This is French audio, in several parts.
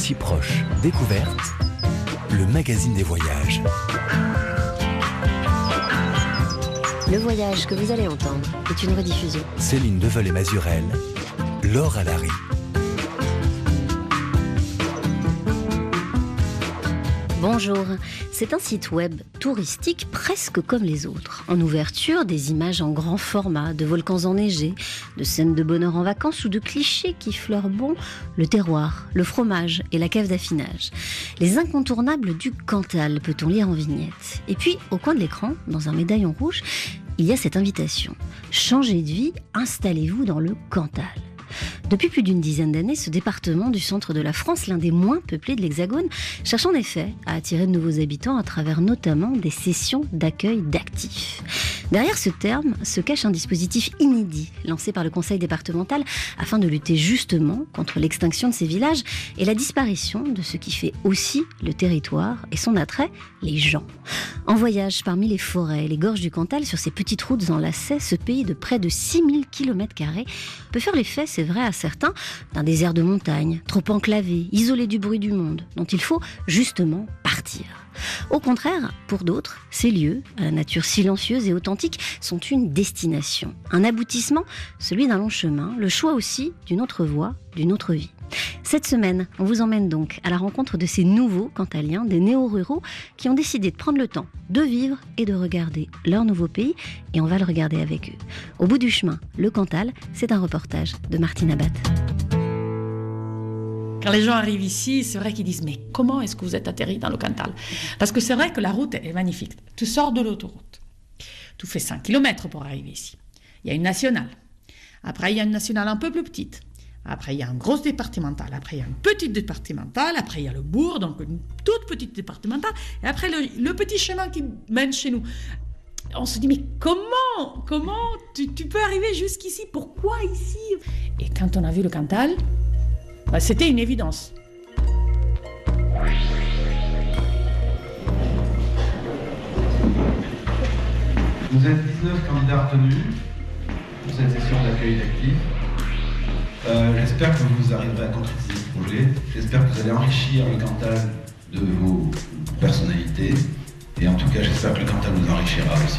si proche, découverte, le magazine des voyages. Le voyage que vous allez entendre est une rediffusion. Céline Deveul et Mazurel, Laure Alary. Bonjour, c'est un site web touristique presque comme les autres. En ouverture, des images en grand format, de volcans enneigés, de scènes de bonheur en vacances ou de clichés qui fleurent bon le terroir, le fromage et la cave d'affinage. Les incontournables du Cantal, peut-on lire en vignette. Et puis, au coin de l'écran, dans un médaillon rouge, il y a cette invitation. Changez de vie, installez-vous dans le Cantal. Depuis plus d'une dizaine d'années, ce département du centre de la France, l'un des moins peuplés de l'Hexagone, cherche en effet à attirer de nouveaux habitants à travers notamment des sessions d'accueil d'actifs. Derrière ce terme se cache un dispositif inédit lancé par le conseil départemental afin de lutter justement contre l'extinction de ces villages et la disparition de ce qui fait aussi le territoire et son attrait, les gens. En voyage parmi les forêts et les gorges du Cantal sur ces petites routes enlacées, ce pays de près de 6000 km peut faire l'effet, c'est vrai à certains, d'un désert de montagne, trop enclavé, isolé du bruit du monde, dont il faut justement partir. Au contraire, pour d'autres, ces lieux, à la nature silencieuse et authentique, sont une destination, un aboutissement, celui d'un long chemin, le choix aussi d'une autre voie, d'une autre vie. Cette semaine, on vous emmène donc à la rencontre de ces nouveaux cantaliens, des néo-ruraux, qui ont décidé de prendre le temps de vivre et de regarder leur nouveau pays, et on va le regarder avec eux. Au bout du chemin, le Cantal, c'est un reportage de Martine Abad. Quand les gens arrivent ici, c'est vrai qu'ils disent Mais comment est-ce que vous êtes atterri dans le Cantal? Parce que c'est vrai que la route est magnifique. Tu sors de l'autoroute. Tu fais 5 km pour arriver ici. Il y a une nationale. Après, il y a une nationale un peu plus petite. Après, il y a une grosse départementale. Après, il y a une petite départementale. Après, il y a le bourg, donc une toute petite départementale. Et après, le, petit chemin qui mène chez nous. On se dit, mais comment Comment tu, peux arriver jusqu'ici? Pourquoi ici? Et quand on a vu le Cantal, bah, c'était une évidence. Vous êtes 19 candidats retenus pour cette session d'accueil d'actifs. Euh, j'espère que vous arriverez à concrétiser ce projet. J'espère que vous allez enrichir le Cantal de vos personnalités. Et en tout cas, j'espère que le Cantal vous enrichira aussi.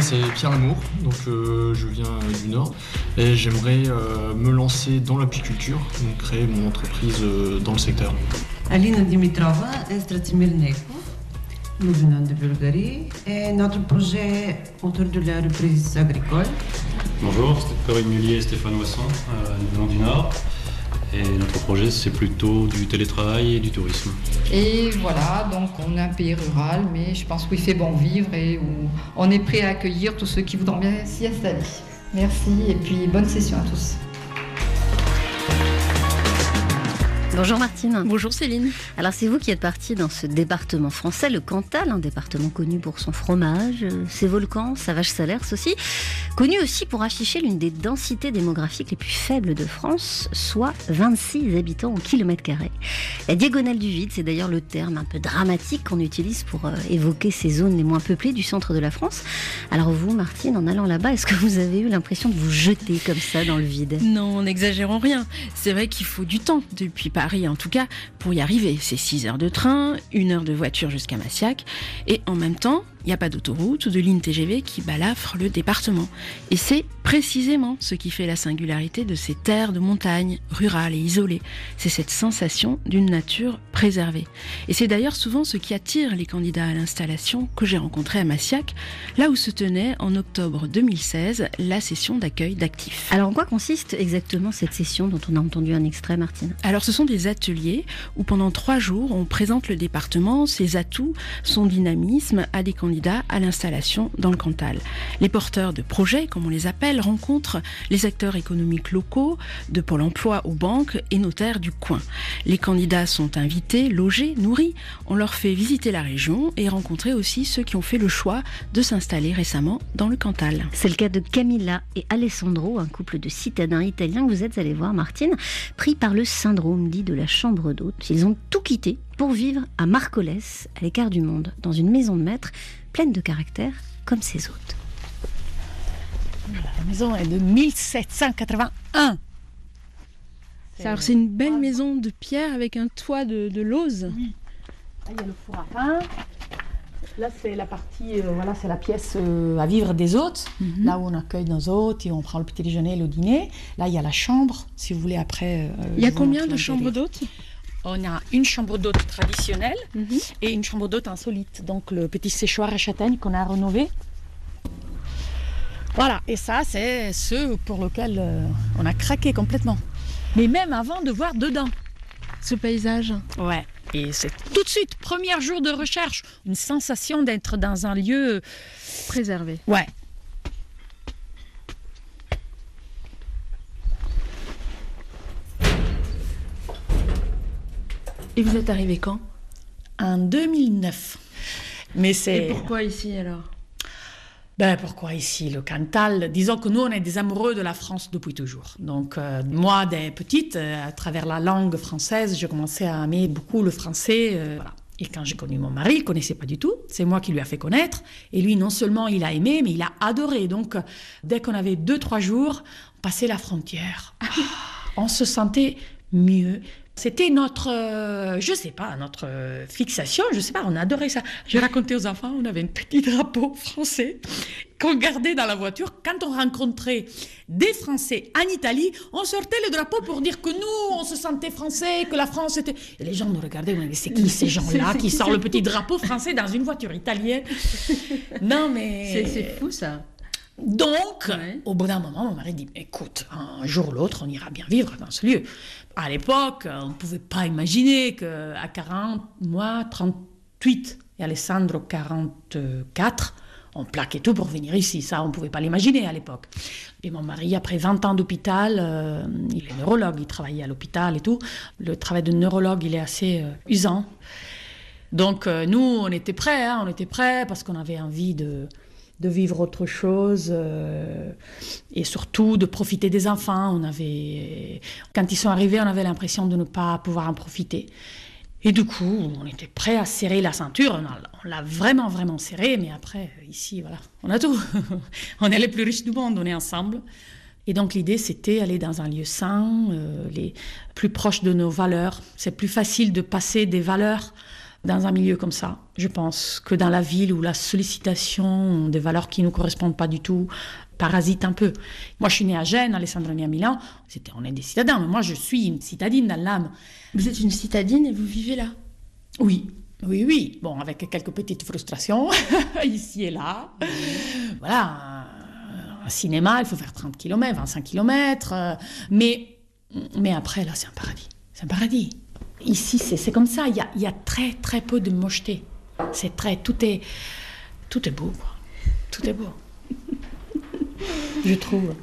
C'est Pierre Lamour, donc euh, je viens du Nord et j'aimerais euh, me lancer dans l'apiculture, donc créer mon entreprise euh, dans le secteur. Alina Dimitrova et Stratimir nous venons de Bulgarie et notre projet autour de la reprise agricole. Bonjour, Corinne Mullier et Stéphane Wasson, nous venons du Nord. Et notre projet, c'est plutôt du télétravail et du tourisme. Et voilà, donc on est un pays rural, mais je pense qu'il fait bon vivre et où on est prêt à accueillir tous ceux qui voudront bien s'y installer. Merci et puis bonne session à tous. Bonjour Martine. Bonjour Céline. Alors c'est vous qui êtes partie dans ce département français, le Cantal, un département connu pour son fromage, euh, ses volcans, sa vache salaire aussi, connu aussi pour afficher l'une des densités démographiques les plus faibles de France, soit 26 habitants au kilomètre carré. La diagonale du vide, c'est d'ailleurs le terme un peu dramatique qu'on utilise pour euh, évoquer ces zones les moins peuplées du centre de la France. Alors vous, Martine, en allant là-bas, est-ce que vous avez eu l'impression de vous jeter comme ça dans le vide? Non, n'exagérons rien. C'est vrai qu'il faut du temps depuis Paris en tout cas pour y arriver. C'est 6 heures de train, une heure de voiture jusqu'à Massiac, et en même temps, n'y a pas d'autoroute ou de ligne TGV qui balafre le département. Et c'est précisément ce qui fait la singularité de ces terres de montagne rurales et isolées. C'est cette sensation d'une nature préservée. Et c'est d'ailleurs souvent ce qui attire les candidats à l'installation que j'ai rencontré à Massiac, là où se tenait en octobre 2016 la session d'accueil d'actifs. Alors en quoi consiste exactement cette session dont on a entendu un extrait, Martine? Alors ce sont des ateliers où pendant trois jours on présente le département, ses atouts, son dynamisme à des candidats à l'installation dans le Cantal. Les porteurs de projets, comme on les appelle, rencontrent les acteurs économiques locaux, de Pôle emploi aux banques et notaires du coin. Les candidats sont invités, logés, nourris. On leur fait visiter la région et rencontrer aussi ceux qui ont fait le choix de s'installer récemment dans le Cantal. C'est le cas de Camilla et Alessandro, un couple de citadins italiens que vous êtes allés voir, Martine, pris par le syndrome dit de la chambre d'hôte. Ils ont tout quitté pour vivre à Marcoles, à l'écart du monde, dans une maison de maître pleine de caractère comme ses hôtes. La maison est de 1781. Alors c'est une belle maison de pierre avec un toit de, de lauze. Là, il y a le four à pain. Là, c'est la partie, euh, voilà, c'est la pièce euh, à vivre des hôtes, Mhm. là où on accueille nos hôtes et on prend le petit déjeuner et le dîner. Là, il y a la chambre, si vous voulez, après. euh, Il y a combien de chambres d'hôtes? On a une chambre d'hôte traditionnelle Mhm. et une chambre d'hôte insolite. Donc, le petit séchoir à châtaigne qu'on a rénové. Voilà, et ça, c'est ce pour lequel euh, on a craqué complètement. Mais même avant de voir dedans. Ce paysage. Ouais. Et c'est tout de suite, premier jour de recherche, une sensation d'être dans un lieu. Préservé. Ouais. Et vous êtes arrivé quand? En 2009. Mais Et c'est. pourquoi ici alors? Ben pourquoi ici le Cantal? Disons que nous on est des amoureux de la France depuis toujours. Donc euh, moi dès petite, euh, à travers la langue française, je commençais à aimer beaucoup le français. euh, voilà. Et quand j'ai connu mon mari, il connaissait pas du tout. C'est moi qui lui a fait connaître. Et lui, non seulement il a aimé, mais il a adoré. Donc, dès qu'on avait deux, trois jours, on passait la frontière. Ah, on se sentait mieux. C'était notre, euh, je sais pas, notre euh, fixation, je sais pas, on adorait ça. J'ai raconté aux enfants, on avait un petit drapeau français qu'on gardait dans la voiture. Quand on rencontrait des Français en Italie, on sortait le drapeau pour dire que nous, on se sentait français, que la France était... Et les gens nous regardaient, on disait, c'est qui ces gens-là qui sortent le petit drapeau français dans une voiture italienne? Non mais... C'est c'est fou ça. Donc, Ouais. au bout d'un moment, mon mari dit Écoute, un jour ou l'autre, on ira bien vivre dans ce lieu. À l'époque, on ne pouvait pas imaginer qu'à 40, moi, 38, et Alessandro, 44, on plaquait tout pour venir ici. Ça, on ne pouvait pas l'imaginer à l'époque. Et mon mari, après 20 ans d'hôpital, euh, il est neurologue, il travaillait à l'hôpital et tout. Le travail de neurologue, il est assez euh, usant. Donc euh, nous, on était prêts, hein, on était prêts parce qu'on avait envie de, de vivre autre chose euh, et surtout de profiter des enfants. On avait, quand ils sont arrivés, on avait l'impression de ne pas pouvoir en profiter. Et du coup, on était prêts à serrer la ceinture. On l'a vraiment, vraiment serré. Mais après, ici, voilà, on a tout. on est les plus riches du monde, on est ensemble. Et donc l'idée, c'était aller dans un lieu sain, euh, les plus proches de nos valeurs. C'est plus facile de passer des valeurs dans un milieu comme ça, je pense, que dans la ville où la sollicitation des valeurs qui ne nous correspondent pas du tout parasite un peu. Moi, je suis née à Gênes, Alessandro est né à Milan. C'était, on est des citadins, mais moi, je suis une citadine dans l'âme. Vous êtes une citadine et vous vivez là? Oui, oui, oui. Bon, avec quelques petites frustrations ici et là. Voilà, un, un cinéma, il faut faire 30 km, 25 km. mais, mais après, là, c'est un paradis. C'est un paradis. Ici, c'est comme ça. Il y a, il y a très, très peu de mocheté. C'est très. Tout est, tout est beau. quoi. Tout est beau. Je trouve.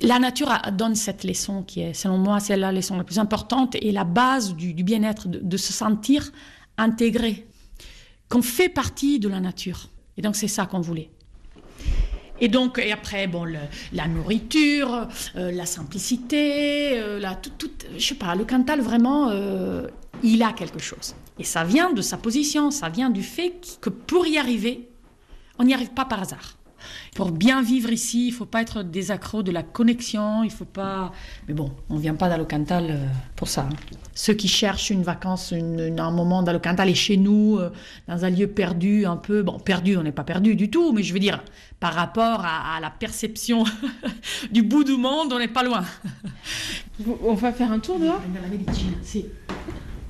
La nature donne cette leçon qui est, selon moi, c'est la leçon la plus importante et la base du, du bien-être, de, de se sentir intégré, qu'on fait partie de la nature. Et donc, c'est ça qu'on voulait. Et donc, et après, bon, la nourriture, euh, la simplicité, euh, la, tout, tout- je sais pas, le Cantal, vraiment, euh, il a quelque chose. Et ça vient de sa position, ça vient du fait que pour y arriver, on n'y arrive pas par hasard. Pour bien vivre ici, il faut pas être des accros de la connexion, il faut pas... Mais bon, on vient pas dans le Cantal euh, pour ça. hein. Ceux qui cherchent une vacance, une- une- un moment dans le Cantal et chez nous, euh, dans un lieu perdu un peu... Bon, perdu, on n'est pas perdu du tout, mais je veux dire, par rapport à, à la perception du bout du monde, on n'est pas loin. On va faire un tour dehors? Dans la médecine, si.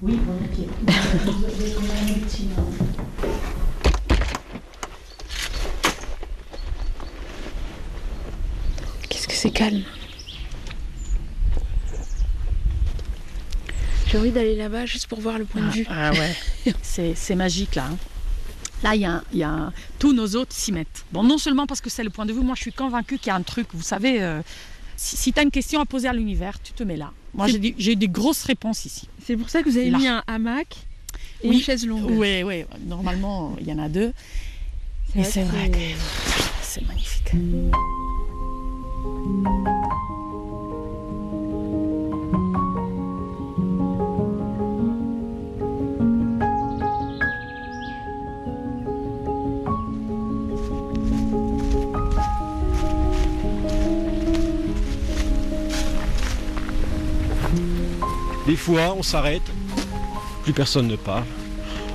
Oui, volontiers. Qu'est-ce c'est calme. J'ai envie d'aller là-bas juste pour voir le point de vue. Ah ouais, c'est magique là. hein. Là, il y a, y a- tous nos hôtes s'y mettent. Bon, non seulement parce que c'est le point de vue, moi je suis convaincue qu'il y a un truc, vous savez, euh, si, tu as une question à poser à l'univers, tu te mets là. Moi j'ai eu des grosses réponses ici. C'est pour ça que vous avez Là. mis un hamac et Oui. une chaise longue. Oui, oui, normalement il y en a deux. Et c'est vrai que c'est magnifique. Des fois, on s'arrête, plus personne ne parle,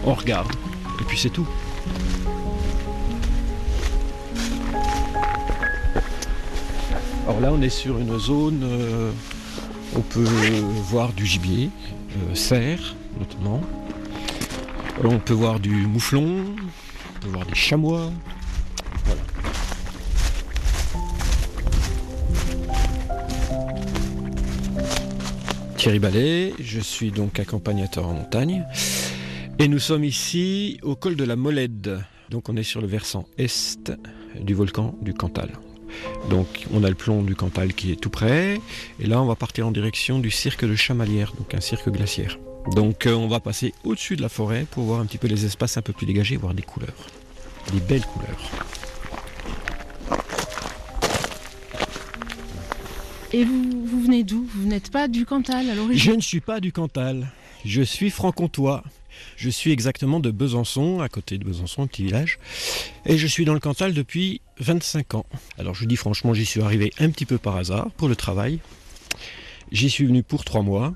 on regarde, et puis c'est tout. Alors là, on est sur une zone, euh, on peut voir du gibier, euh, cerf notamment. Euh, On peut voir du mouflon, on peut voir des chamois. Thierry Ballet, je suis donc accompagnateur en montagne. Et nous sommes ici au col de la Molède. Donc on est sur le versant est du volcan du Cantal. Donc on a le plomb du Cantal qui est tout près. Et là on va partir en direction du cirque de Chamalières, donc un cirque glaciaire. Donc euh, on va passer au-dessus de la forêt pour voir un petit peu les espaces un peu plus dégagés, voir des couleurs. Des belles couleurs. Et vous, vous venez d'où? Vous n'êtes pas du Cantal à Je l'origine ne suis pas du Cantal. Je suis franc-comtois. Je suis exactement de Besançon, à côté de Besançon, un petit village. Et je suis dans le Cantal depuis 25 ans. Alors je vous dis franchement, j'y suis arrivé un petit peu par hasard pour le travail. J'y suis venu pour trois mois.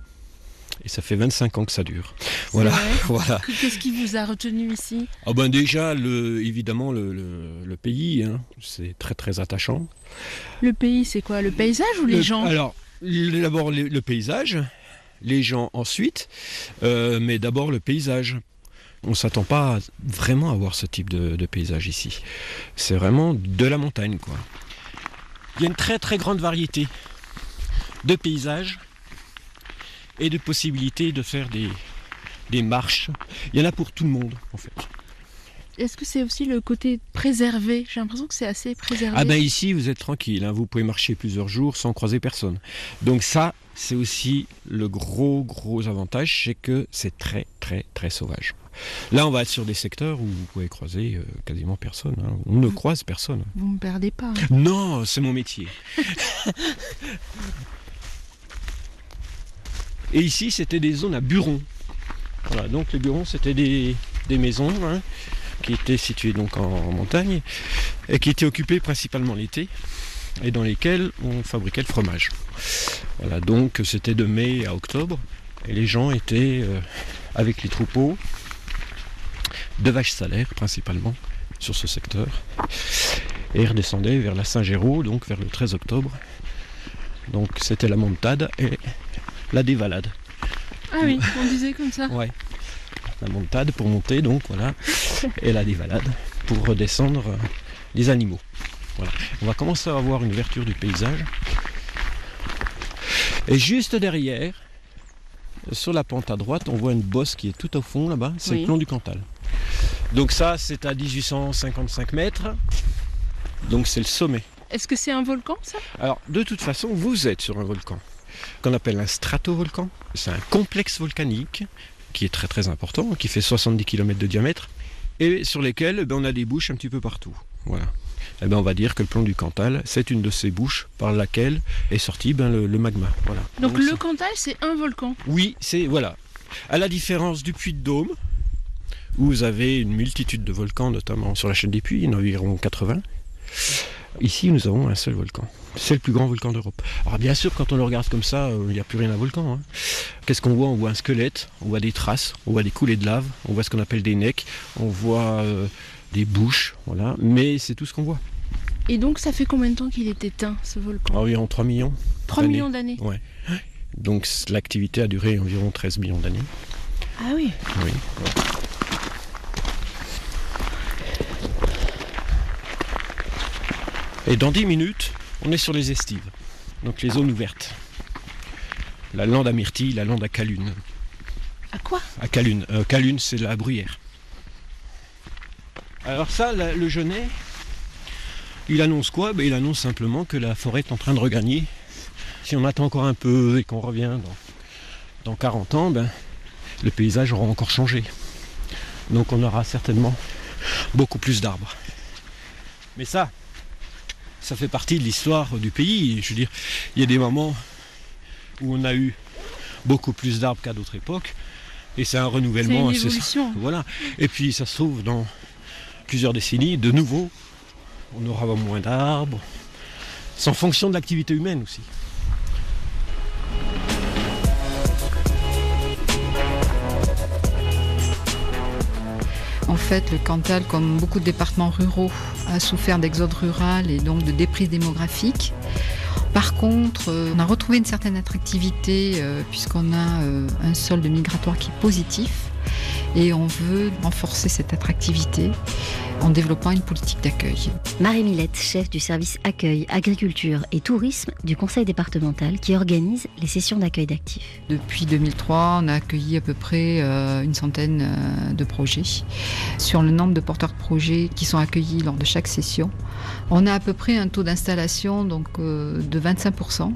Et ça fait 25 ans que ça dure. Voilà, voilà. Qu'est-ce qui vous a retenu ici? Ah ben déjà, le, évidemment, le, le- le pays, hein, c'est très très attachant. Le pays, c'est quoi? Le paysage ou les Le- gens? Alors, d'abord le, le paysage, les gens ensuite, euh, mais d'abord le paysage. On ne s'attend pas vraiment à voir ce type de, paysage ici. C'est vraiment de la montagne, quoi. Il y a une très très grande variété de paysages et de possibilités de faire des marches. Il y en a pour tout le monde, en fait. Est-ce que c'est aussi le côté préservé? J'ai l'impression que c'est assez préservé. Ah ben ici vous êtes tranquille, hein, vous pouvez marcher plusieurs jours sans croiser personne. Donc ça c'est aussi le gros gros avantage, c'est que c'est très très très sauvage. Là on va être sur des secteurs où vous pouvez croiser euh, quasiment personne. hein. On ne croise personne. Vous me perdez pas. Non, c'est mon métier. Et ici c'était des zones à burons. Voilà, donc les burons c'était des, des maisons hein, qui étaient situées donc en, en montagne et qui étaient occupées principalement l'été et dans lesquelles on fabriquait le fromage. Voilà, donc c'était de mai à octobre et les gens étaient euh, avec les troupeaux de vaches salaires principalement sur ce secteur et redescendaient vers la Saint-Géraud, donc vers le 13 octobre. Donc c'était la montade et la dévalade. Ah oui, on disait comme ça. Ouais. La montade pour monter, donc voilà. Et la dévalade pour redescendre euh, les animaux. Voilà. On va commencer à avoir une ouverture du paysage. Et juste derrière, sur la pente à droite, on voit une bosse qui est tout au fond là-bas. C'est Oui. le plomb du Cantal. Donc ça, c'est à 1855 mètres. Donc c'est le sommet. Est-ce que c'est un volcan ça? Alors, de toute façon, vous êtes sur un volcan qu'on appelle un stratovolcan. C'est un complexe volcanique qui est très très important, qui fait 70 km de diamètre et sur lesquels eh ben, on a des bouches un petit peu partout. Voilà. Eh ben, on va dire que le plomb du Cantal, c'est une de ces bouches par laquelle est sorti ben, le, le magma. Voilà. Donc le Cantal, c'est un volcan. oui, c'est voilà. À la différence du puits de Dôme, où vous avez une multitude de volcans, notamment sur la chaîne des puits, il y en a environ 80. Ici, nous avons un seul volcan. C'est le plus grand volcan d'Europe. Alors bien sûr, quand on le regarde comme ça, euh, il n'y a plus rien à volcan. hein. Qu'est-ce qu'on voit? On voit un squelette, on voit des traces, on voit des coulées de lave, on voit ce qu'on appelle des necks, on voit euh, des bouches, voilà. Mais c'est tout ce qu'on voit. Et donc ça fait combien de temps qu'il est éteint ce volcan? Environ 3 millions. 3 d'années. millions d'années. Ouais. Donc l'activité a duré environ 13 millions d'années. Ah oui. Oui. Et dans 10 minutes, on est sur les estives, donc les zones ouvertes. La lande à myrtille, la lande à calune. À quoi? À calune. Euh, calune, c'est la bruyère. Alors ça, la- le genêt, il annonce quoi? Ben, Il annonce simplement que la forêt est en train de regagner. Si on attend encore un peu et qu'on revient dans, dans 40 ans, ben, le paysage aura encore changé. Donc on aura certainement beaucoup plus d'arbres. Mais ça, ça fait partie de l'histoire du pays. Je veux dire, il y a des moments où on a eu beaucoup plus d'arbres qu'à d'autres époques. Et c'est un renouvellement. C'est une incessant. évolution. Voilà. Et puis ça se trouve dans plusieurs décennies, de nouveau, on aura moins d'arbres. C'est en fonction de l'activité humaine aussi. En fait, le Cantal, comme beaucoup de départements ruraux, a souffert d'exode rural et donc de déprise démographique. Par contre, euh, on a retrouvé une certaine attractivité euh, puisqu'on a euh, un solde migratoire qui est positif et on veut renforcer cette attractivité en développant une politique d'accueil. Marie Millette, chef du service accueil, agriculture et tourisme du conseil départemental qui organise les sessions d'accueil d'actifs. Depuis 2003, on a accueilli à peu près une centaine de projets. Sur le nombre de porteurs de projets qui sont accueillis lors de chaque session, on a à peu près un taux d'installation donc euh, de 25%.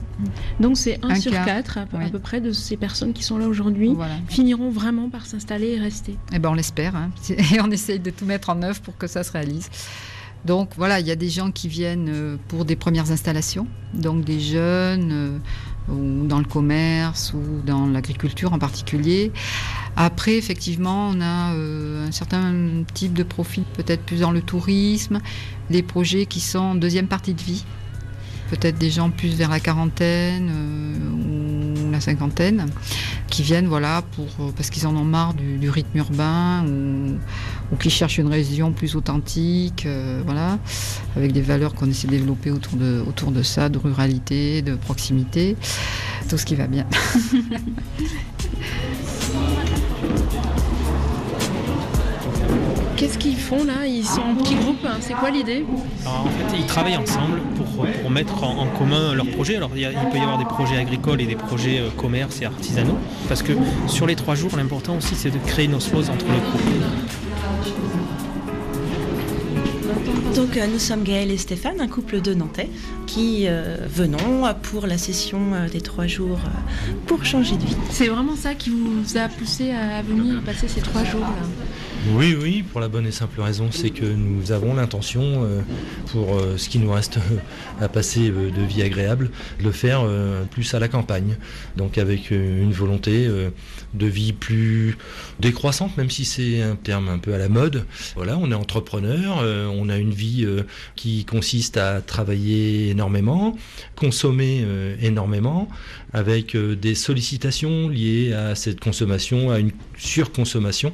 Donc c'est 1 sur 4 à, peu près de ces personnes qui sont là aujourd'hui finiront vraiment par s'installer et rester. Eh ben on l'espère hein. et on essaye de tout mettre en œuvre pour que ça se réalise. Donc voilà, il y a des gens qui viennent euh, pour des premières installations, donc des jeunes euh, ou dans le commerce ou dans l'agriculture en particulier. Après, effectivement, on a euh, un certain type de profil, peut-être plus dans le tourisme, des projets qui sont en deuxième partie de vie, peut-être des gens plus vers la quarantaine ou la cinquantaine, qui viennent voilà pour parce qu'ils en ont marre du, rythme urbain ou, qui cherchent une région plus authentique, euh, voilà, avec des valeurs qu'on essaie de développer autour de autour de ça, de ruralité, de proximité, tout ce qui va bien. Qu'est-ce qu'ils font là? Ils sont en petit groupe, hein. c'est quoi l'idée? En fait, ils travaillent ensemble pour, pour mettre en, commun leurs projets. Alors, il, peut y avoir des projets agricoles et des projets euh, commerce et artisanaux. Parce que sur les trois jours, l'important aussi, c'est de créer une osmose entre les groupes. Donc euh, nous sommes Gaël et Stéphane, un couple de Nantais, qui euh, venons pour la session des trois jours pour changer de vie. C'est vraiment ça qui vous a poussé à venir passer ces trois jours là oui, oui, pour la bonne et simple raison, c'est que nous avons l'intention, euh, pour euh, ce qui nous reste euh, à passer de vie agréable, de le faire plus à la campagne. Donc avec une volonté de vie plus décroissante, même si c'est un terme un peu à la mode. Voilà, on est entrepreneur, on a une vie qui consiste à travailler énormément, consommer énormément, avec des sollicitations liées à cette consommation, à une surconsommation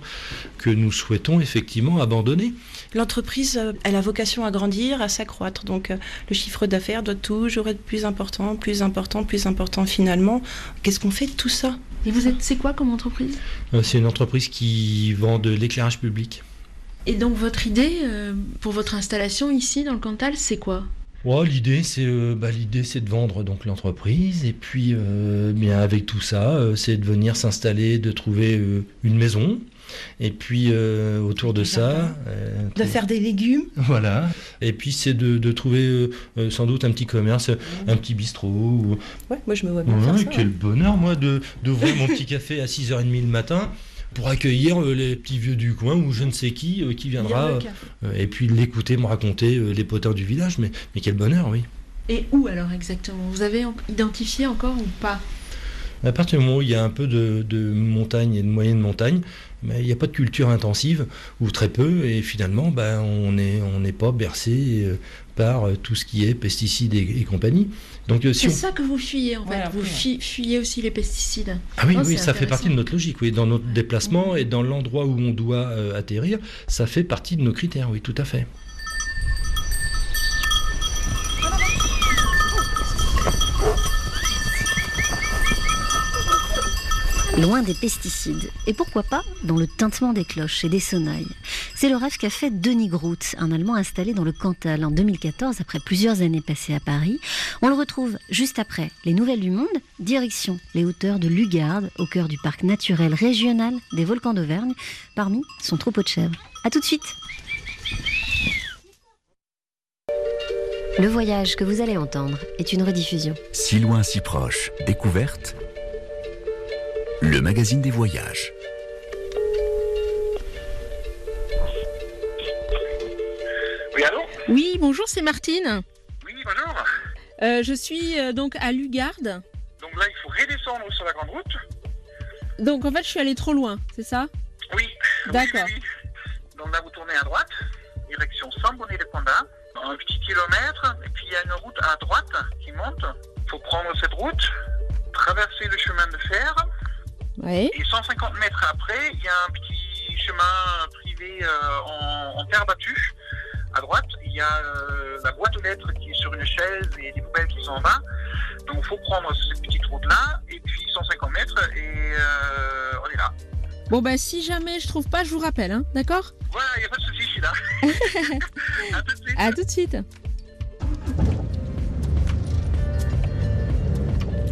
que nous souhaitons effectivement abandonner. L'entreprise, euh, elle a vocation à grandir, à s'accroître. Donc euh, le chiffre d'affaires doit toujours être plus important, plus important, plus important finalement. Qu'est-ce qu'on fait de tout ça? Et vous êtes, c'est quoi comme entreprise? Euh, C'est une entreprise qui vend de l'éclairage public. Et donc votre idée pour votre installation ici dans le Cantal, c'est quoi? L'idée c'est bah, l'idée c'est de vendre donc l'entreprise et puis bien avec tout ça c'est de venir s'installer, de trouver une maison et puis euh, autour de ça... Euh, de faire des légumes. Voilà. Et puis c'est de, trouver euh, sans doute un petit commerce, un petit bistrot. Ouais, moi je me vois bien faire ça. Quel bonheur moi de d'ouvrir mon petit café à 6h30 le matin pour accueillir les petits vieux du coin ou je ne sais qui qui viendra et puis l'écouter me raconter les potins du village. Mais, mais quel bonheur, oui. Et où alors exactement? Vous avez identifié encore ou pas? À partir du moment où il y a un peu de, de montagne et de moyenne montagne, mais il n'y a pas de culture intensive, ou très peu, et finalement, ben, on n'est on pas bercé euh, par euh, tout ce qui est pesticides et, compagnie. Donc, euh, c'est ça que vous fuyez, en fait. vous fuyez aussi les pesticides. Ah oui, oui ça fait partie de notre logique. Oui. Dans notre déplacement et dans l'endroit où on doit atterrir, ça fait partie de nos critères, oui, tout à fait. Loin des pesticides, et pourquoi pas dans le tintement des cloches et des sonnailles. C'est le rêve qu'a fait Denis Groot, un Allemand installé dans le Cantal en 2014 après plusieurs années passées à Paris. On le retrouve juste après les Nouvelles du Monde, direction les hauteurs de Lugarde, au cœur du parc naturel régional des volcans d'Auvergne, parmi son troupeau de chèvres. A tout de suite Le voyage que vous allez entendre est une rediffusion. Si loin, si proche, découverte le magazine des voyages. Oui, allô Oui, bonjour, c'est Martine. Oui, bonjour. Euh, je suis euh, donc à Lugarde. Donc là, il faut redescendre sur la grande route. Donc en fait, je suis allée trop loin, c'est ça? Oui. D'accord. Donc là, vous tournez à droite, direction Sambonnet de Panda, un petit kilomètre, et puis il y a une route à droite qui monte. Il faut prendre cette route, traverser le chemin de fer, et 150 mètres après, il y a un petit chemin privé euh, en, en terre battue. À droite, il y a euh, la boîte aux lettres qui est sur une chaise et les poubelles qui sont en bas. Donc il faut prendre cette petite route-là, et puis 150 mètres, et euh, on est là. Bon, bah, si jamais je trouve pas, je vous rappelle, hein, d'accord? Voilà, il n'y a pas de souci, je suis là. À tout de suite.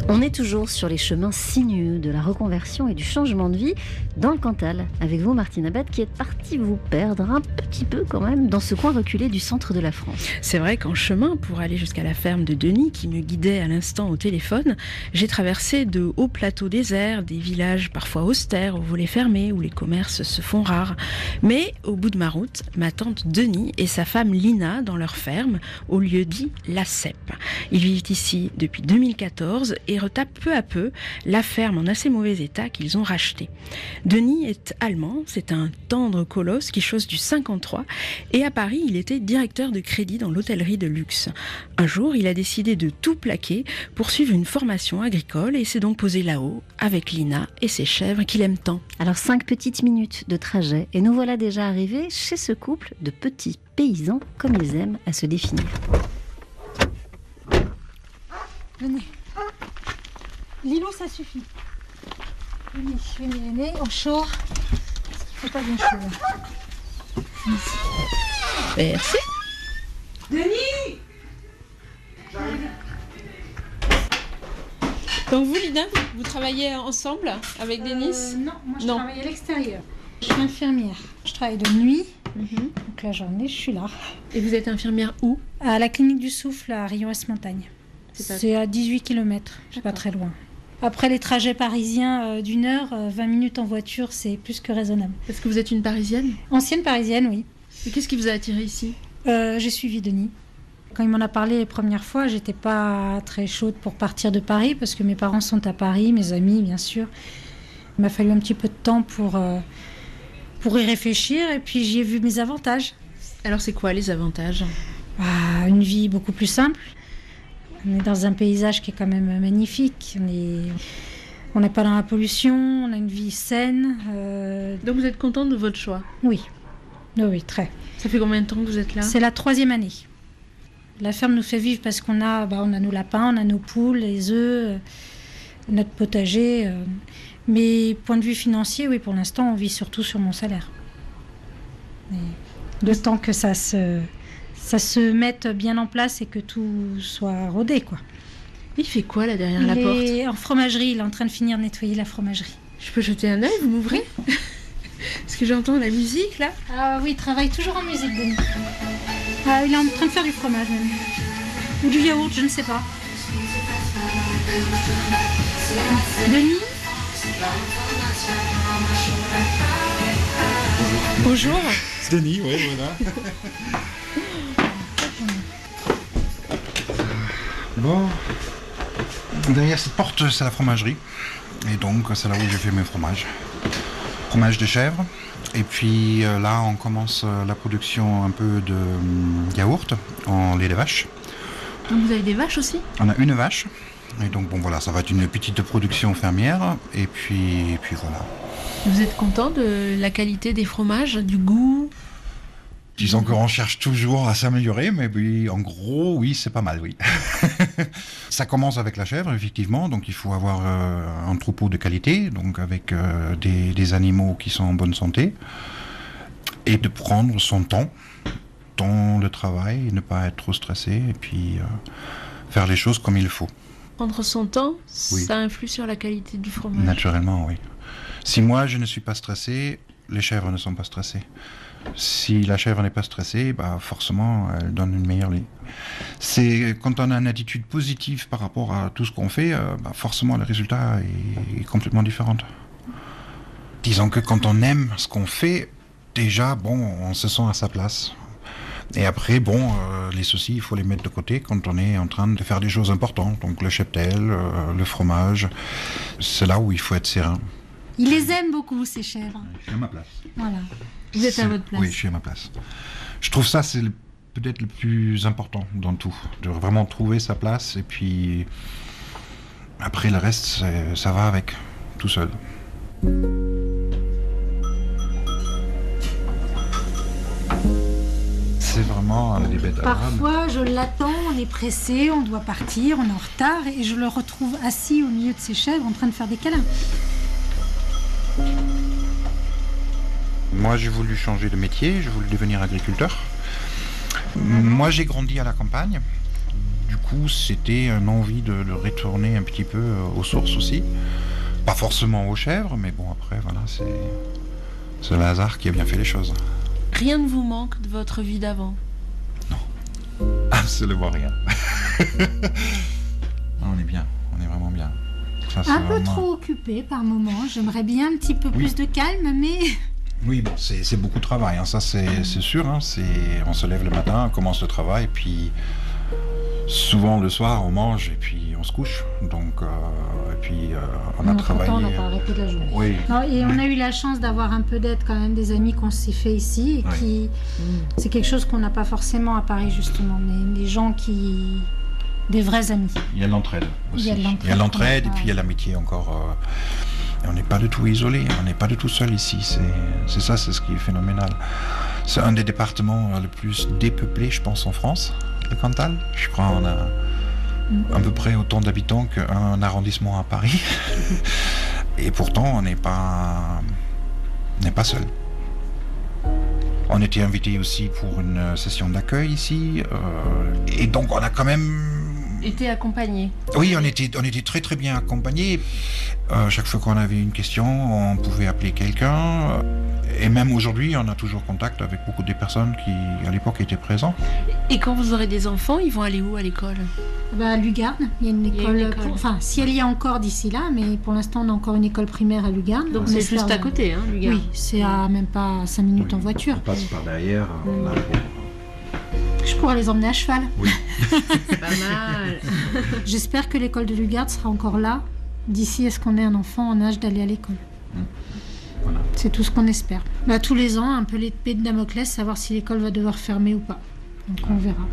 On est toujours sur les chemins sinueux de la reconversion et du changement de vie dans le Cantal, avec vous Martine Abad qui est partie vous perdre un petit peu quand même dans ce coin reculé du centre de la France. C'est vrai qu'en chemin pour aller jusqu'à la ferme de Denis, qui me guidait à l'instant au téléphone, j'ai traversé de hauts plateaux déserts, des villages parfois austères, aux volets fermés, où les commerces se font rares. Mais au bout de ma route, ma tante Denis et sa femme Lina dans leur ferme, au lieu dit La Cèpe. Ils vivent ici depuis 2014 et retapent peu à peu la ferme en assez mauvais état qu'ils ont rachetée. Denis est allemand, c'est un tendre colosse qui chose du 53 et à Paris il était directeur de crédit dans l'hôtellerie de luxe. Un jour il a décidé de tout plaquer pour suivre une formation agricole et s'est donc posé là-haut avec Lina et ses chèvres qu'il aime tant. Alors cinq petites minutes de trajet et nous voilà déjà arrivés chez ce couple de petits paysans comme ils aiment à se définir. Venez. Lilo, ça suffit. Venez, venez, au chaud. C'est pas bien chaud. Merci. Denis Donc vous Lina, vous travaillez ensemble avec Denis Euh, Non, moi je Non. travaille à l'extérieur. Je suis infirmière. Je travaille de nuit. Mhm. Donc la journée, je suis là. Et vous êtes infirmière où? À la clinique du souffle à. C'est pas- C'est à 18 km. C'est pas très loin. Après les trajets parisiens euh, d'une heure, euh, 20 minutes en voiture, c'est plus que raisonnable. Est-ce que vous êtes une parisienne? Ancienne parisienne, oui. Et qu'est-ce qui vous a attiré ici? Euh, J'ai suivi Denis. Quand il m'en a parlé les premières fois, j'étais pas très chaude pour partir de Paris parce que mes parents sont à Paris, mes amis bien sûr. Il m'a fallu un petit peu de temps pour, euh, pour y réfléchir et puis j'y ai vu mes avantages. Alors c'est quoi les avantages? Ah, Une vie beaucoup plus simple. On est dans un paysage qui est quand même magnifique. On est- on n'est pas dans la pollution, on a une vie saine. euh, Donc vous êtes contente de votre choix Oui, oui, oui, très. Ça fait combien de temps que vous êtes là C'est la troisième année. La ferme nous fait vivre parce qu'on a, bah, on a nos lapins, on a nos poules, les œufs, euh, notre potager. euh. Mais point de vue financier, oui, pour l'instant, on vit surtout sur mon salaire. Et le temps que ça se, ça se mette bien en place et que tout soit rodé, quoi. Il fait quoi là derrière il la porte? est en fromagerie, il est en train de finir de nettoyer la fromagerie. Je peux jeter un œil, vous m'ouvrez? Parce que j'entends la musique là. Ah oui, il travaille toujours en musique, Denis. Ah, il est en train de faire du fromage même. Ou du yaourt, je ne sais pas. Denis? Bonjour. Denis, oui, voilà. Bon. Derrière cette porte, c'est la fromagerie. Et donc, c'est là où j'ai fait mes fromages. Fromage de chèvre. Et puis euh, là, on commence euh, la production un peu de hum, yaourt en lait de vache. Donc vous avez des vaches aussi? On a une vache. Et donc, bon, voilà, ça va être une petite production fermière. Et puis, et puis voilà. Vous êtes content de la qualité des fromages, du goût? Disons qu'on cherche toujours à s'améliorer, mais oui, en gros, oui, c'est pas mal, oui. Ça commence avec la chèvre, effectivement, donc il faut avoir euh, un troupeau de qualité, donc avec euh, des, des animaux qui sont en bonne santé, et de prendre son temps dans le travail, ne pas être trop stressé, et puis euh, faire les choses comme il faut, Prendre son temps, Oui. ça influe sur la qualité du fromage. naturellement, oui. Si moi je ne suis pas stressé, les chèvres ne sont pas stressées. Si la chèvre n'est pas stressée, bah forcément, elle donne une meilleure lait. C'est quand on a une attitude positive par rapport à tout ce qu'on fait, euh, bah forcément le résultat est, est complètement différent. Disons que quand on aime ce qu'on fait, déjà, bon, on se sent à sa place. Et après, bon, euh, les soucis, il faut les mettre de côté quand on est en train de faire des choses importantes. Donc le cheptel, euh, le fromage, c'est là où il faut être serein. Il les aime beaucoup, ces chèvres. Je suis à ma place. Voilà. Vous êtes à C'est- votre place. Oui, je suis à ma place. Je trouve ça, c'est peut-être le plus important dans tout. De vraiment trouver sa place et puis après le reste, c'est- ça va avec, tout seul. a des bêtes à Parfois, je l'attends, on est pressé, on doit partir, on est en retard, et je le retrouve assis au milieu de ses chèvres en train de faire des câlins. Moi, j'ai voulu changer de métier, j'ai voulu devenir agriculteur. Moi, j'ai grandi à la campagne. Du coup, c'était une envie de, de retourner un petit peu euh, aux sources aussi. Pas forcément aux chèvres, mais bon, après, voilà, c'est c'est le hasard qui a bien fait les choses. Rien ne vous manque de votre vie d'avant? Absolument rien. on est bien, on est vraiment bien. Ça, Un peu trop occupé par moment, j'aimerais bien un petit peu plus de calme, mais Oui, bon, c'est c'est beaucoup de travail, hein, ça c'est c'est sûr. hein, c'est- on se lève le matin, on commence le travail, puis souvent le soir on mange et puis on se couche. Donc, euh, et puis euh, on a travaillé. on n'a pas arrêté de la journée. Oui. Non, et on a eu la chance d'avoir un peu d'aide quand même des amis qu'on s'est fait ici et qui c'est quelque chose qu'on n'a pas forcément à Paris justement, mais des gens qui des vrais amis. Il y a de l'entraide aussi. Il y a de l'entraide. Il y a de l'entraide et puis il y a l'amitié encore. euh, et on n'est pas du tout isolé, on n'est pas du tout seul ici. C'est ça, c'est ce qui est phénoménal. C'est un des départements le plus dépeuplés, je pense, en France, le Cantal. Je crois on a à peu près autant d'habitants qu'un arrondissement à Paris. et pourtant, on n'est pas, n'est pas seul. On était invité aussi pour une session d'accueil ici. euh, et donc, on a quand même Été accompagné. oui, on était, on était très très bien accompagnés. Euh, chaque fois qu'on avait une question, on pouvait appeler quelqu'un. Et même aujourd'hui, on a toujours contact avec beaucoup des personnes qui, à l'époque, étaient présentes. Et quand vous aurez des enfants, ils vont aller où à l'école? Bah, à Lugarne, il y a une a école, une école. pour- enfin si elle y a encore d'ici là, mais pour l'instant on a encore une école primaire à Lugarne. Donc On c'est juste à côté, hein, Lugarne. Oui, c'est à même pas 5 minutes en voiture. On passe par derrière. on a- Je pourrais les emmener à cheval. Oui. Pas mal. J'espère que l'école de Lugarde sera encore là d'ici à ce qu'on ait un enfant en âge d'aller à l'école? C'est tout ce qu'on espère. Bah, tous les ans, un peu l'épée de Damoclès, savoir si l'école va devoir fermer ou pas. Donc on verra.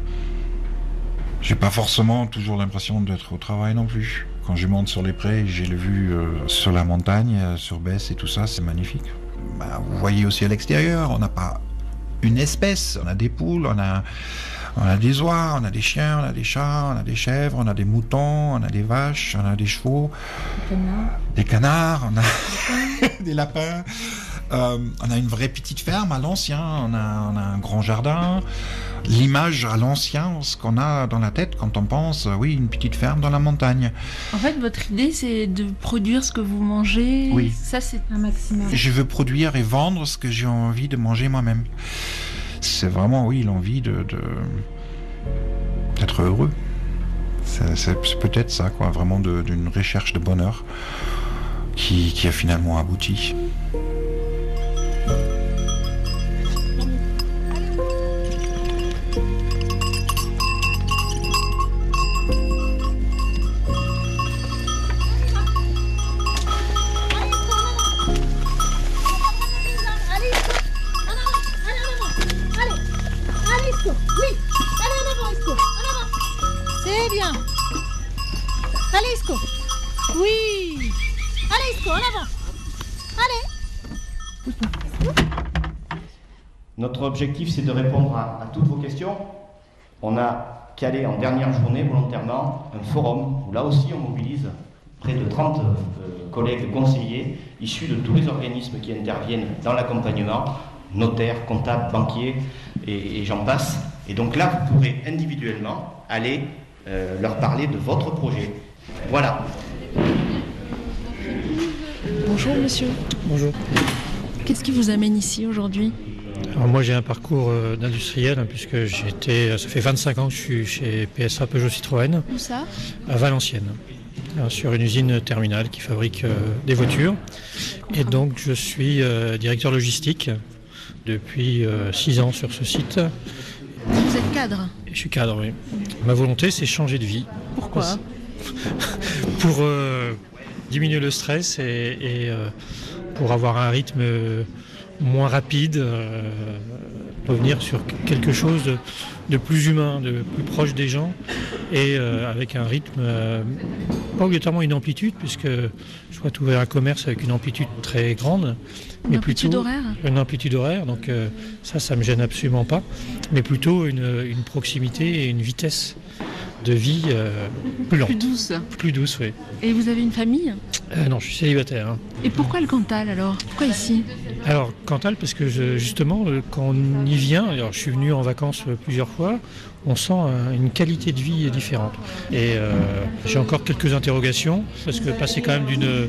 J'ai pas forcément toujours l'impression d'être au travail non plus. Quand je monte sur les prés, j'ai le vu euh, sur la montagne, euh, sur Besse et tout ça, c'est magnifique. Bah, vous voyez aussi à l'extérieur, on n'a pas une espèce. On a des poules, on a, on a des oies, on a des chiens, on a des chats, on a des chèvres, on a des moutons, on a des vaches, on a des chevaux, des canards, on a des lapins. Euh, on a une vraie petite ferme à l'ancien, on a, on a un grand jardin. L'image à l'ancien, ce qu'on a dans la tête quand on pense, euh, oui, une petite ferme dans la montagne. En fait, votre idée, c'est de produire ce que vous mangez. Oui. Ça, c'est un maximum. Je veux produire et vendre ce que j'ai envie de manger moi-même. C'est vraiment, oui, l'envie de, de- d'être heureux. C'est, peut-être ça, quoi, vraiment de- d'une recherche de bonheur qui, qui a finalement abouti. C'est bien. Allez, Isco. Oui. Allez, Isco, en avant. Allez. Notre objectif, c'est de répondre à, toutes vos questions. On a calé en dernière journée volontairement un forum où là aussi on mobilise près de 30 euh, collègues conseillers issus de tous les organismes qui interviennent dans l'accompagnement, notaires, comptables, banquiers et j'en passe. Et donc là, vous pourrez individuellement aller euh, leur parler de votre projet. Voilà. Bonjour, monsieur. Bonjour. Qu'est-ce qui vous amène ici aujourd'hui Alors moi j'ai un parcours euh, d'industriel hein, puisque j'étais, ça fait 25 ans que je suis chez PSA Peugeot Citroën Où ça à Valenciennes, sur une usine terminale qui fabrique euh, des voitures. Et donc je suis euh, directeur logistique depuis 6 ans sur ce site. Cadre. Je suis cadre, oui. Ma volonté c'est changer de vie. Pourquoi Pour euh, diminuer le stress et, et, euh, pour avoir un rythme euh, moins rapide, euh, revenir sur quelque chose de, de plus humain, de plus proche des gens et euh, avec un rythme, euh, pas obligatoirement une amplitude, puisque je souhaite ouvrir un commerce avec une amplitude très grande. Une amplitude plutôt horaire? Une amplitude horaire, donc ça, ça me gêne absolument pas, mais plutôt une, une proximité et une vitesse de vie euh, plus lente. Plus douce. Plus douce, oui. Et vous avez une famille? Euh, non, je suis célibataire. hein. Et pourquoi le Cantal alors? Pourquoi ici? Alors, Cantal, parce que je- justement, euh, quand on y vient, alors je suis venu en vacances plusieurs fois, on sent une qualité de vie différente. Et euh, j'ai encore quelques interrogations, parce que passer quand même d'une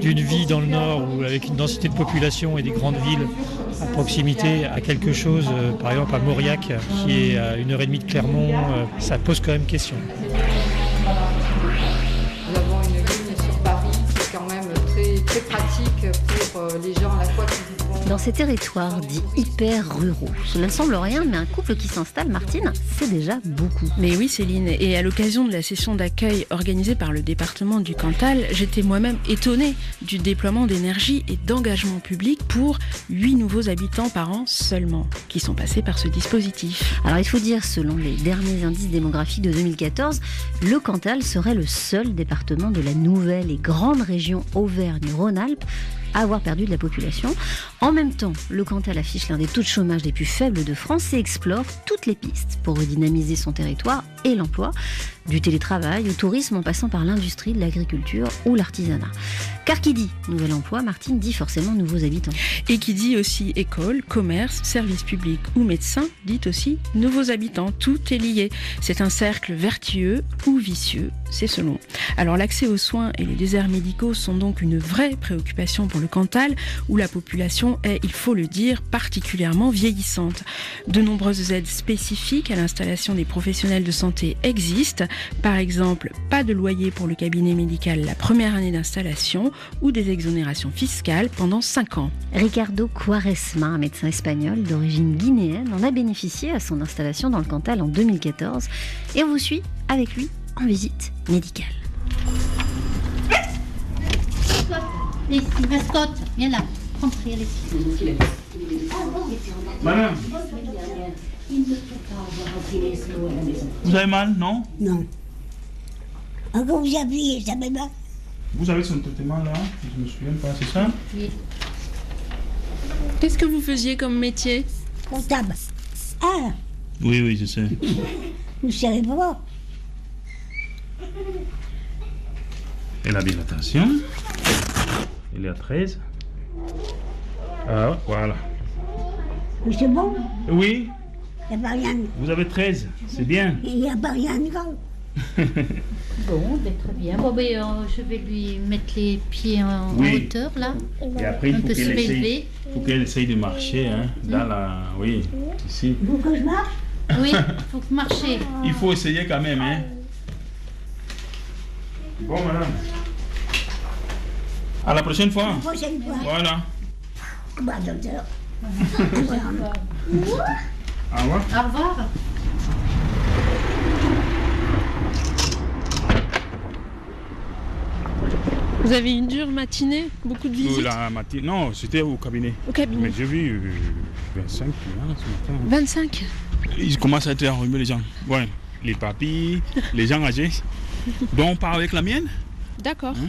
d'une vie dans le nord, où, avec une densité de population et des grandes villes à proximité, à quelque chose, euh, par exemple à Mauriac, qui est à une heure et demie de Clermont, euh, ça pose quand même question. Nous avons une ligne sur Paris qui est quand même très, très pratique pour euh, les gens à la fois qui Dans ces territoires dits hyper ruraux, cela ne semble rien, mais un couple qui s'installe, Martine, c'est déjà beaucoup. Mais oui, Céline, et à l'occasion de la session d'accueil organisée par le département du Cantal, j'étais moi-même étonnée du déploiement d'énergie et d'engagement public pour 8 nouveaux habitants par an seulement, qui sont passés par ce dispositif. Alors il faut dire, selon les derniers indices démographiques de 2014, le Cantal serait le seul département de la nouvelle et grande région Auvergne-Rhône-Alpes avoir perdu de la population. En même temps, le Cantal affiche l'un des taux de chômage les plus faibles de France et explore toutes les pistes pour redynamiser son territoire et l'emploi, du télétravail au tourisme en passant par l'industrie, l'agriculture ou l'artisanat. Car qui dit nouvel emploi, Martine dit forcément nouveaux habitants. Et qui dit aussi école, commerce, service public ou médecin, dit aussi nouveaux habitants. Tout est lié. C'est un cercle vertueux ou vicieux, c'est selon. Alors l'accès aux soins et les déserts médicaux sont donc une vraie préoccupation pour le Cantal, où la population est, il faut le dire, particulièrement vieillissante. De nombreuses aides spécifiques à l'installation des professionnels de santé existent. Par exemple, pas de loyer pour le cabinet médical la première année d'installation ou des exonérations fiscales pendant 5 ans. Ricardo Quaresma, un médecin espagnol d'origine guinéenne, en a bénéficié à son installation dans le Cantal en 2014 et on vous suit avec lui en visite médicale. Mascotte, viens là. Allez. Madame. Vous avez mal, non Non. Encore vous appuyez, ça fait mal. Vous avez son traitement là Je me souviens pas, c'est ça Oui. Qu'est-ce que vous faisiez comme métier Comptable. Ah, Oui, oui, je sais. vous savez pas. Et la dilatation Il est à 13. Ah, voilà. C'est bon, Oui, il n'y a pas rien. vous avez 13, c'est bien. Il n'y a pas rien. Bon, ben, très bien. Bon, ben, euh, je vais lui mettre les pieds en, hauteur, là. Et après, il Un faut qu'elle essaye, relever. faut qu'elle essaye de marcher, hein, dans la... Oui, ici. Vous que je marche? Oui, faut que marcher. Il faut essayer quand même, hein. Bon, madame. À la prochaine fois. La prochaine fois. Voilà. Bah, docteur. Au revoir. Au revoir. Vous avez une dure matinée Beaucoup de visites Euh, La matinée. Non, c'était au cabinet. Au cabinet. Mais j'ai vu euh, 25 clients ce matin. 25 Ils commencent à être enrhumés, les gens. Ouais. Les papilles, les gens âgés. Donc, on part avec la mienne? D'accord. Hein?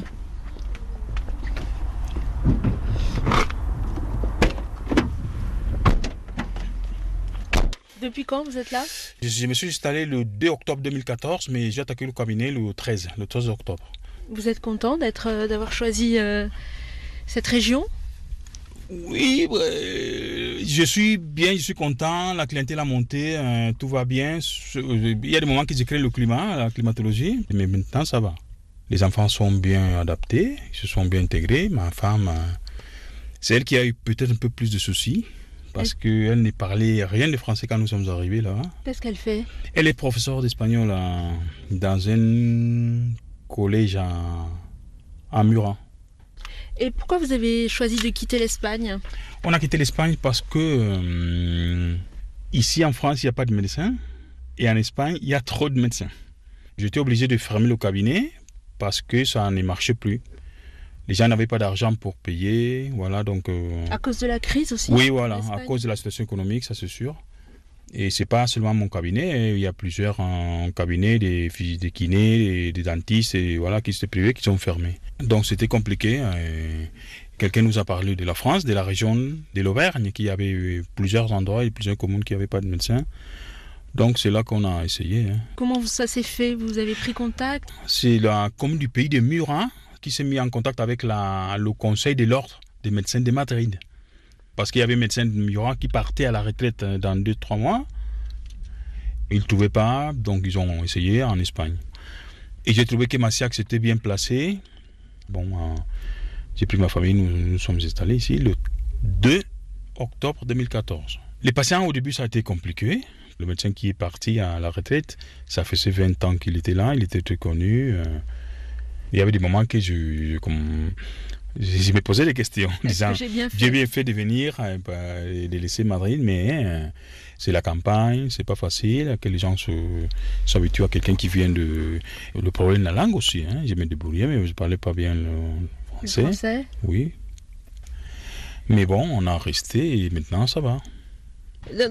Depuis quand vous êtes là? Je, je me suis installé le 2 octobre 2014, mais j'ai attaqué le cabinet le 13, le 13 octobre. Vous êtes content d'être, euh, d'avoir choisi euh, cette région? Oui, euh, je suis bien, je suis content. La clientèle a monté, euh, tout va bien. Il y a des moments que j'ai créé le climat, la climatologie, mais maintenant ça va. Les enfants sont bien adaptés, ils se sont bien intégrés. Ma femme, c'est elle qui a eu peut-être un peu plus de soucis parce qu'elle ne parlait rien de français quand nous sommes arrivés là. Qu'est-ce qu'elle fait? Elle est professeure d'espagnol dans un collège à, à Murat. Et pourquoi vous avez choisi de quitter l'Espagne? On a quitté l'Espagne parce que euh, ici en France, il n'y a pas de médecins et en Espagne, il y a trop de médecins. J'étais obligé de fermer le cabinet parce que ça ne marchait plus. Les gens n'avaient pas d'argent pour payer, voilà, donc... euh, À cause de la crise aussi oui, voilà, à cause de la situation économique, ça c'est sûr. Et c'est pas seulement mon cabinet, il y a plusieurs en cabinet, des, des kinés, des, des dentistes, et voilà, qui étaient privés, qui sont fermés. Donc c'était compliqué. et Quelqu'un nous a parlé de la France, de la région de l'Auvergne, qui avait eu plusieurs endroits et plusieurs communes qui n'avaient pas de médecin. Donc c'est là qu'on a essayé. hein. Comment ça s'est fait? Vous avez pris contact? C'est la commune du pays de Murat qui s'est mis en contact avec le conseil de l'ordre des médecins de Madrid. Parce qu'il y avait un médecin de Murat qui partait à la retraite euh, dans 2-3 mois. Ils ne trouvaient pas, donc ils ont essayé en Espagne. Et j'ai trouvé que Massiac s'était bien placé. Bon, euh, j'ai pris ma famille, nous nous sommes installés ici le 2 octobre 2014. Les patients, au début, ça a été compliqué. Le médecin qui est parti à la retraite, ça faisait 20 ans qu'il était là, il était très connu. euh. Il y avait des moments que je, je- comme, je, je me posais des questions, disant que j'ai bien fait j'ai bien fait de venir euh, bah, et de laisser Madrid, mais euh, c'est la campagne, c'est pas facile, que les gens se- s'habituent à quelqu'un qui vient de. Le problème de la langue aussi, hein. je me débrouillais, mais je parlais pas bien le Le français. français? Oui. Mais bon, on a resté et maintenant ça va.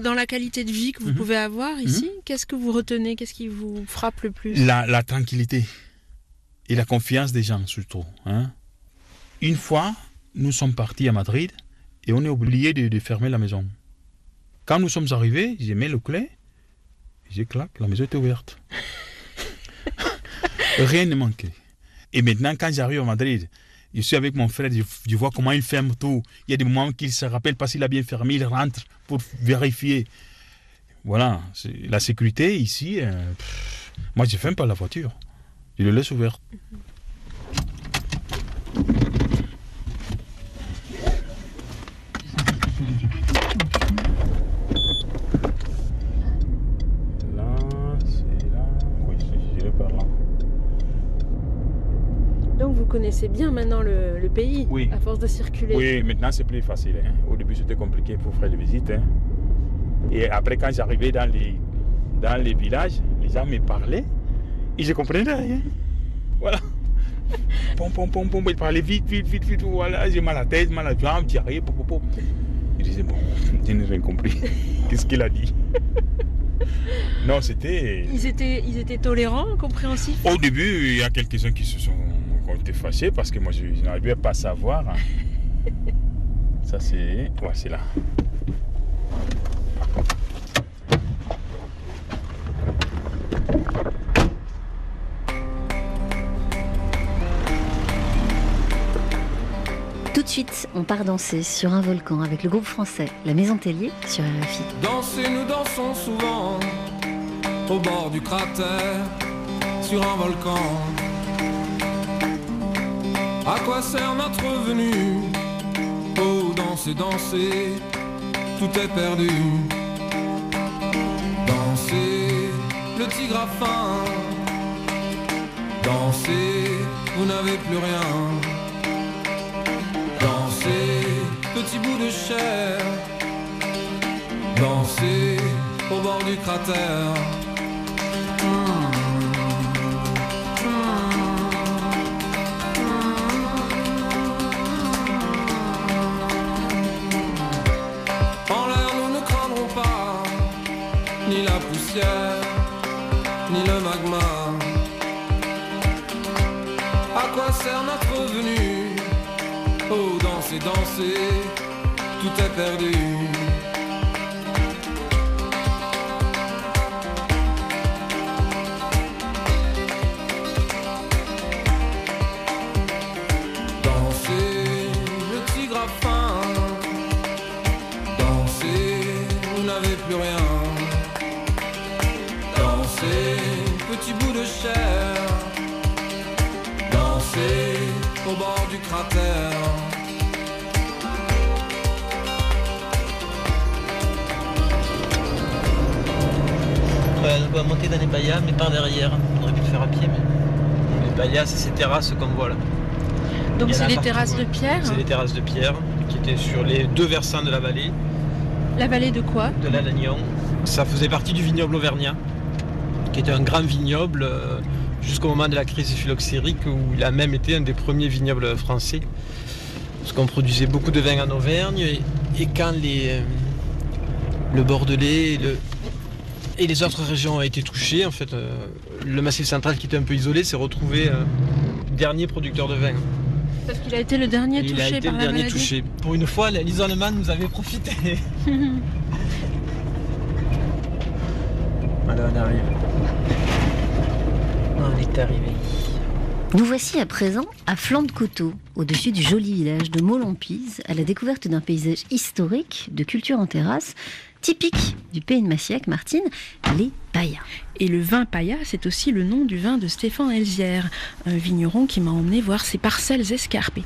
Dans- la qualité de vie que vous Mhm. pouvez avoir ici, qu'est-ce que vous retenez? Qu'est-ce qui vous frappe le plus? La, la tranquillité et la confiance des gens surtout. hein. Une fois, nous sommes partis à Madrid et on est oublié de, fermer la maison. Quand nous sommes arrivés, j'ai mis le clé, j'ai claque, la maison était ouverte. Rien ne manquait. Et maintenant, quand j'arrive à Madrid, je suis avec mon frère, je, vois comment il ferme tout. Il y a des moments qu'il se rappelle pas s'il a bien fermé, il rentre pour vérifier. Voilà, la sécurité ici, euh, moi je ferme pas la voiture. Je le laisse ouverte. Là, c'est là. Oui, j'irai par là. Donc vous connaissez bien maintenant le, le pays, Oui. à force de circuler. Oui, maintenant c'est plus facile. hein. Au début c'était compliqué pour faire les visites. hein. Et après quand j'arrivais dans les, dans les villages, les gens me parlaient et je comprenais rien. Voilà. Pom, pom, pom, pom, ils parlaient vite, vite, vite, vite. Voilà, j'ai mal à la tête, mal à la jambe, diarrhée, pom, pom, pom. Je disais, bon, je n'ai rien compris. Qu'est-ce qu'il a dit? Non, c'était... Ils étaient, ils étaient tolérants, compréhensifs? Au début, il y a quelques-uns qui se sont qui ont été fâchés parce que moi, je, je n'arrivais pas à savoir. hein. Ça, c'est. Ouais, c'est là. Suite, on part danser sur un volcan avec le groupe français La Maison Tellier sur RFI. Danser, nous dansons souvent au bord du cratère sur un volcan. À quoi sert notre venue? Oh, danser, danser, tout est perdu. Dansez, le tigre a faim. Dansez, vous n'avez plus rien. Chair. Dansez au bord du cratère. En l'air, nous ne craindrons pas ni la poussière, ni le magma. À quoi sert notre venue? Oh, danser, danser, tout est perdu. Dansez, le tigre faim. Dansez, vous n'avez plus rien. Dansez, petit bout de chair. Dansez au bord du cratère. On doit monter dans les bayas, mais par derrière. On aurait pu le faire à pied, mais les bayas, c'est ces terrasses comme voilà. Donc Il y en c'est partout. terrasses de pierre C'est des terrasses de pierre qui étaient sur les deux versants de la vallée, La vallée de quoi de la Lannion. Ça faisait partie du vignoble auvergnat, qui était un grand vignoble euh, jusqu'au moment de la crise phylloxérique où il a même été un des premiers vignobles français. Parce qu'on produisait beaucoup de vin en Auvergne et, et quand les, euh, le Bordelais et, le- et les autres régions ont été touchées, en fait, euh, le Massif central qui était un peu isolé s'est retrouvé euh, dernier producteur de vin. Parce qu'il a été le dernier Il touché a été par le la dernier maladie. touché. Pour une fois, l'isolement nous avait profité. voilà, on arrive. On est arrivé. Nous voici à présent à flanc de coteau, au-dessus du joli village de Molompise, à la découverte d'un paysage historique de culture en terrasse, typique du pays de Massiac, Martine, les paillas. Et le vin pailla, c'est aussi le nom du vin de Stéphane Elzière, un vigneron qui m'a emmené voir ses parcelles escarpées.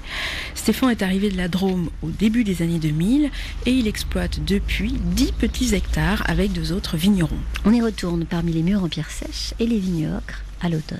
Stéphane est arrivé de la Drôme au début des années 2000 et il exploite depuis 10 petits hectares avec deux autres vignerons. On y retourne parmi les murs en pierre sèche et les vignes ocre à l'automne.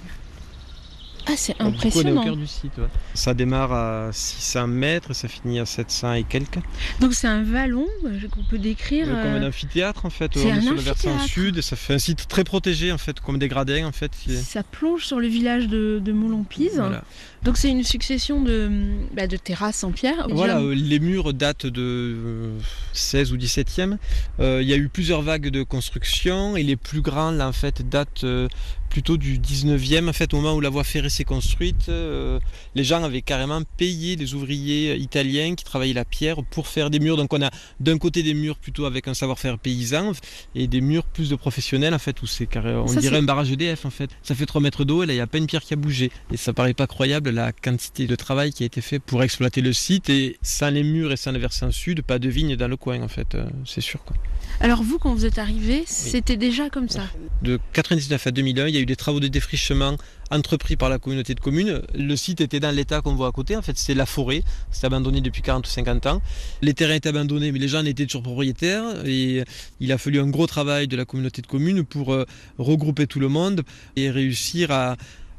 Ah, c'est du coup, on est impressionnant. au cœur du site. ouais. Ça démarre à 600 mètres et ça finit à 700 et quelques. Donc c'est un vallon euh, qu'on peut décrire. Euh, Comme un euh, amphithéâtre en fait. On est un sur le versant sud et ça fait un site très protégé en fait, comme des gradins en fait. Ça plonge sur le village de, de Molompise. Voilà. Donc c'est une succession de, bah, de terrasses en pierre. Voilà, euh, les murs datent de euh, 16 ou 17e. Euh, Il y a eu plusieurs vagues de construction et les plus grands là en fait datent euh, plutôt du 19e. En fait, au moment où la voie ferrée s'est construite, les gens avaient carrément payé des ouvriers italiens qui travaillaient la pierre pour faire des murs. Donc on a d'un côté des murs plutôt avec un savoir-faire paysan et des murs plus de professionnels en fait où c'est on Ça, dirait un barrage EDF en fait. Ça fait 3 mètres d'eau et là il n'y a pas une pierre qui a bougé. Et ça paraît pas croyable la quantité de travail qui a été fait pour exploiter le site et sans les murs et sans le versant sud, pas de vignes dans le coin en fait, euh, c'est sûr quoi. Alors vous, quand vous êtes arrivé, c'était déjà comme ça. De 99 à 2001, il y a eu des travaux de défrichement entrepris par la communauté de communes. Le site était dans l'état qu'on voit à côté. En fait, c'est la forêt. C'était abandonné depuis 40 ou 50 ans. Les terrains étaient abandonnés, mais les gens en étaient toujours propriétaires. Et il a fallu un gros travail de la communauté de communes pour euh, regrouper tout le monde et réussir à,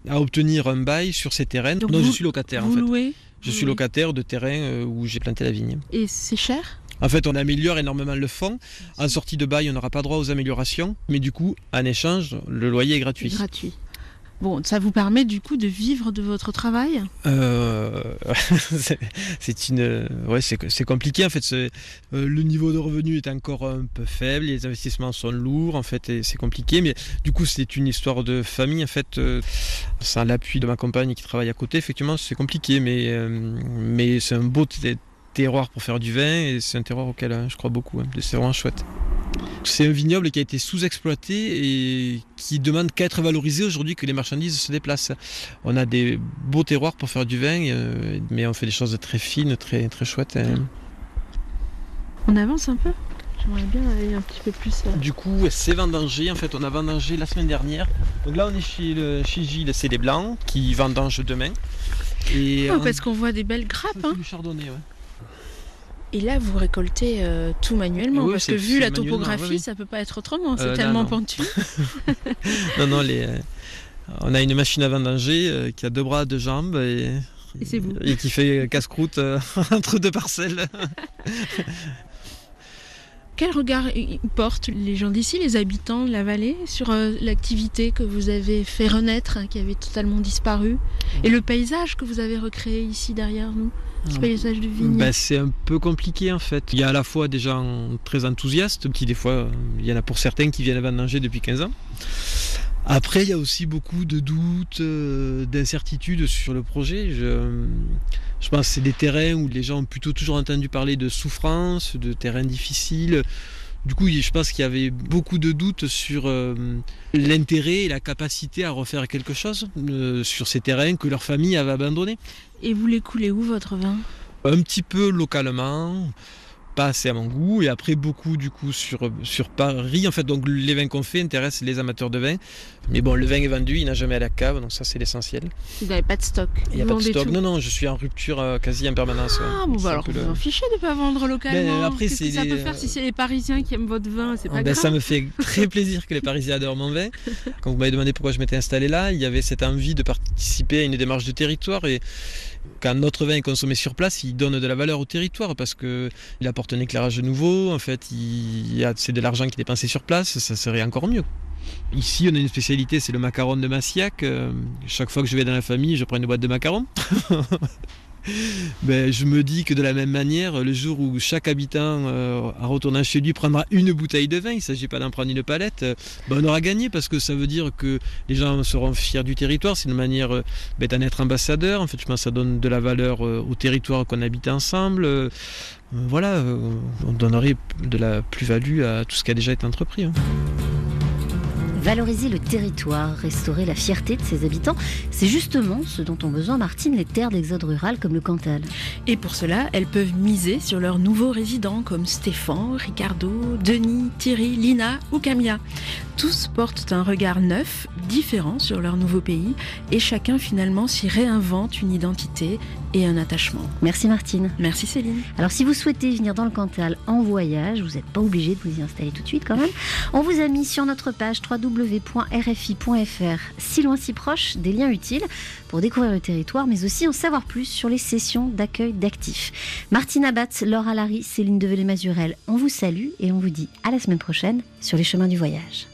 à obtenir un bail sur ces terrains. Donc vous- je suis locataire vous en fait. louez Je Vous suis locataire de terrain euh, où j'ai planté la vigne. Et c'est cher? En fait, on améliore énormément le fond. En sortie de bail, on n'aura pas droit aux améliorations. Mais du coup, en échange, le loyer est gratuit. Gratuit. Bon, ça vous permet du coup de vivre de votre travail? Euh, c'est- une, ouais, c'est compliqué en fait. euh, le niveau de revenu est encore un peu faible, les investissements sont lourds en fait, et c'est compliqué. Mais du coup, c'est une histoire de famille en fait. euh, sans l'appui de ma compagne qui travaille à côté, effectivement, c'est compliqué, mais euh, mais c'est un beau terroir pour faire du vin et c'est un terroir auquel euh, je crois beaucoup. hein. C'est vraiment chouette. C'est un vignoble qui a été sous-exploité et qui demande qu'à être valorisé aujourd'hui que les marchandises se déplacent. On a des beaux terroirs pour faire du vin, euh, mais on fait des choses très fines, très, très chouettes. hein. On avance un peu? J'aimerais bien aller un petit peu plus. euh. Du coup, c'est vendangé. En fait, on a vendangé la semaine dernière. Donc là, on est chez, le, chez Gilles, c'est les Blancs qui vendangent demain. Et Ah, on- parce qu'on voit des belles grappes. hein. du chardonnay, ouais. Et là, vous récoltez euh, tout manuellement, Oui, parce que vu la topographie, oui, oui. ça peut pas être autrement. C'est Euh, tellement pentu. non, non, les, euh, on a une machine à vendanger qui a deux bras, deux jambes et, Et qui fait casse-croûte entre deux parcelles. Quel regard portent les gens d'ici, les habitants de la vallée, sur euh, l'activité que vous avez fait renaître, hein, qui avait totalement disparu, et le paysage que vous avez recréé ici derrière nous, ce Mm. paysage de vigne Ben, c'est un peu compliqué en fait. Il y a à la fois des gens très enthousiastes, qui des fois, euh, il y en a pour certains qui viennent vendanger depuis 15 ans. Après, il y a aussi beaucoup de doutes, euh, d'incertitudes sur le projet. Je, je pense que c'est des terrains où les gens ont plutôt toujours entendu parler de souffrance, de terrains difficiles. Du coup, je pense qu'il y avait beaucoup de doutes sur euh, l'intérêt et la capacité à refaire quelque chose euh, sur ces terrains que leur famille avait abandonnés. Et vous les coulez où votre vin? Un petit peu localement, pas assez à mon goût, et après beaucoup du coup sur, sur Paris. En fait, donc les vins qu'on fait intéressent les amateurs de vin. Mais bon, le vin est vendu, il n'a jamais à la cave, donc ça c'est l'essentiel. Vous n'avez pas de stock. Il n'y a Vous pas de stock. tout. Non, non, je suis en rupture euh, quasi en permanence. ouais. Ah bon, bah alors vous le- en fichez de pas vendre localement. Ben, après, Qu'est-ce que ça les- peut faire si c'est les Parisiens qui aiment votre vin? C'est pas ben, grave. ça me fait très plaisir que les Parisiens adorent mon vin. Quand vous m'avez demandé pourquoi je m'étais installé là, il y avait cette envie de participer à une démarche de territoire et quand notre vin est consommé sur place, il donne de la valeur au territoire parce que il apporte un éclairage nouveau. En fait, c'est de l'argent qui est dépensé sur place, ça serait encore mieux. Ici, on a une spécialité, c'est le macaron de Massiac. Euh, chaque fois que je vais dans la famille, je prends une boîte de macarons. ben, je me dis que de la même manière, le jour où chaque habitant, euh, en retournant chez lui, prendra une bouteille de vin, il ne s'agit pas d'en prendre une palette, euh, ben, on aura gagné parce que ça veut dire que les gens seront fiers du territoire. C'est une manière euh, ben, d'en être ambassadeur. En fait, je pense que ça donne de la valeur euh, au territoire qu'on habite ensemble. Voilà, on donnerait de la plus-value à tout ce qui a déjà été entrepris. hein. Valoriser le territoire, restaurer la fierté de ses habitants, c'est justement ce dont ont besoin, Martine, les terres d'exode rural comme le Cantal. Et pour cela, elles peuvent miser sur leurs nouveaux résidents comme Stéphane, Ricardo, Denis, Thierry, Lina ou Camilla. Tous portent un regard neuf, différent sur leur nouveau pays et chacun finalement s'y réinvente une identité et un attachement. Merci Martine. Merci Céline. Alors si vous souhaitez venir dans le Cantal en voyage, vous n'êtes pas obligé de vous y installer tout de suite quand même. On vous a mis sur notre page www.rfi.fr, si loin si proche, des liens utiles pour découvrir le territoire, mais aussi en savoir plus sur les sessions d'accueil d'actifs. Martine Abat, Laura Larry, Céline Develay-Mazurel, on vous salue et on vous dit à la semaine prochaine sur les chemins du voyage.